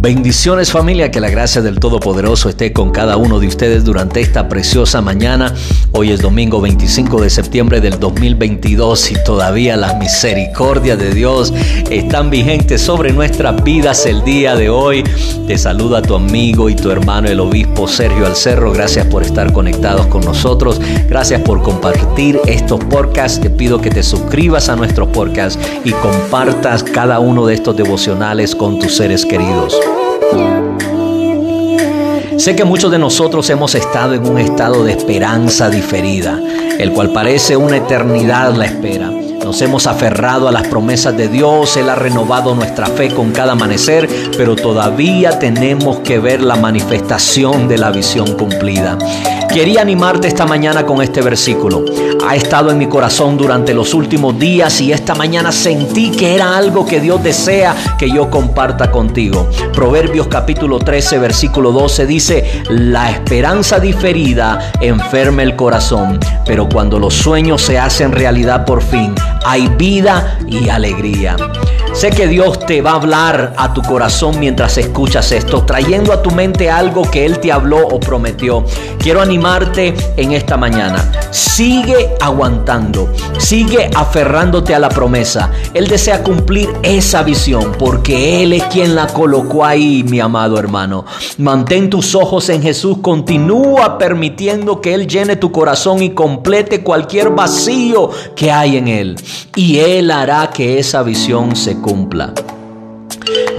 Bendiciones familia, que la gracia del Todopoderoso esté con cada uno de ustedes durante esta preciosa mañana. Hoy es domingo 25 de septiembre del 2022 y todavía las misericordias de Dios están vigentes sobre nuestras vidas el día de hoy. Te saluda tu amigo y tu hermano el obispo Sergio Alcerro. Gracias por estar conectados con nosotros. Gracias por compartir estos podcasts. Te pido que te suscribas a nuestros podcasts y compartas cada uno de estos devocionales con tus seres queridos. Sé que muchos de nosotros hemos estado en un estado de esperanza diferida, el cual parece una eternidad la espera. Nos hemos aferrado a las promesas de Dios, Él ha renovado nuestra fe con cada amanecer, pero todavía tenemos que ver la manifestación de la visión cumplida. Quería animarte esta mañana con este versículo. Ha estado en mi corazón durante los últimos días y esta mañana sentí que era algo que Dios desea que yo comparta contigo. Proverbios capítulo 13 versículo 12 dice, la esperanza diferida enferma el corazón, pero cuando los sueños se hacen realidad por fin, hay vida y alegría. Sé que Dios te va a hablar a tu corazón mientras escuchas esto, trayendo a tu mente algo que Él te habló o prometió. Quiero animarte en esta mañana. Sigue aguantando, sigue aferrándote a la promesa. Él desea cumplir esa visión porque Él es quien la colocó ahí, mi amado hermano. Mantén tus ojos en Jesús, continúa permitiendo que Él llene tu corazón y complete cualquier vacío que hay en Él. Y Él hará que esa visión se cumpla.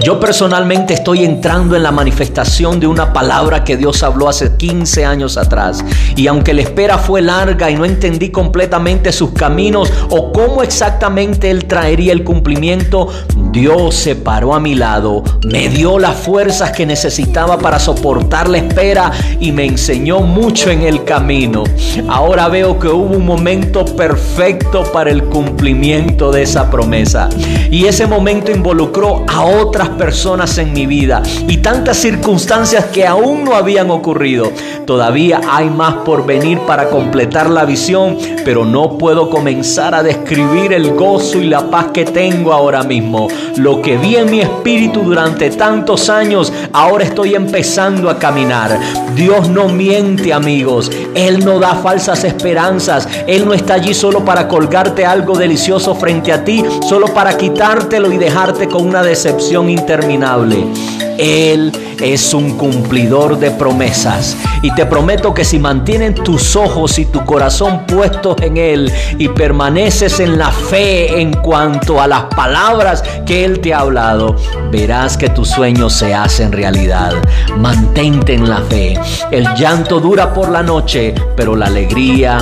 Yo personalmente estoy entrando en la manifestación de una palabra que Dios habló hace 15 años atrás. Y aunque la espera fue larga y no entendí completamente sus caminos o cómo exactamente Él traería el cumplimiento, Dios se paró a mi lado, me dio las fuerzas que necesitaba para soportar la espera y me enseñó mucho en el camino. Ahora veo que hubo un momento perfecto para el cumplimiento de esa promesa. Y ese momento involucró a otras personas en mi vida y tantas circunstancias que aún no habían ocurrido. Todavía hay más por venir para completar la visión, pero no puedo comenzar a describir el gozo y la paz que tengo ahora mismo. Lo que vi en mi espíritu durante tantos años, ahora estoy empezando a caminar. Dios no miente, amigos. Él no da falsas esperanzas. Él no está allí solo para colgarte algo delicioso frente a ti, solo para quitártelo y dejarte con una decepción interminable. Él es un cumplidor de promesas. Y te prometo que si mantienes tus ojos y tu corazón puestos en Él y permaneces en la fe en cuanto a las palabras que Él te ha hablado, verás que tus sueños se hacen realidad. Mantente en la fe. El llanto dura por la noche, pero la alegría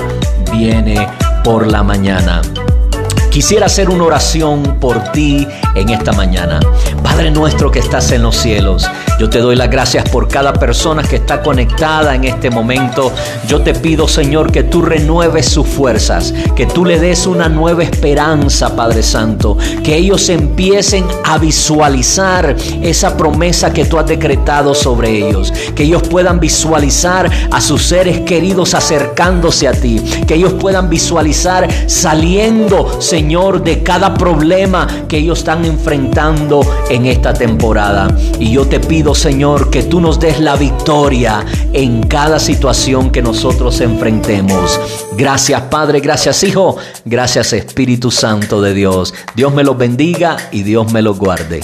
viene por la mañana. Quisiera hacer una oración por ti en esta mañana. Padre nuestro que estás en los cielos, yo te doy las gracias por cada persona que está conectada en este momento. Yo te pido, Señor, que tú renueves sus fuerzas, que tú le des una nueva esperanza, Padre Santo, que ellos empiecen a visualizar esa promesa que tú has decretado sobre ellos, que ellos puedan visualizar a sus seres queridos acercándose a ti, que ellos puedan visualizar saliendo, Señor, Señor, de cada problema que ellos están enfrentando en esta temporada. Y yo te pido, Señor, que tú nos des la victoria en cada situación que nosotros enfrentemos. Gracias, Padre, gracias, Hijo, gracias, Espíritu Santo de Dios. Dios me los bendiga y Dios me los guarde.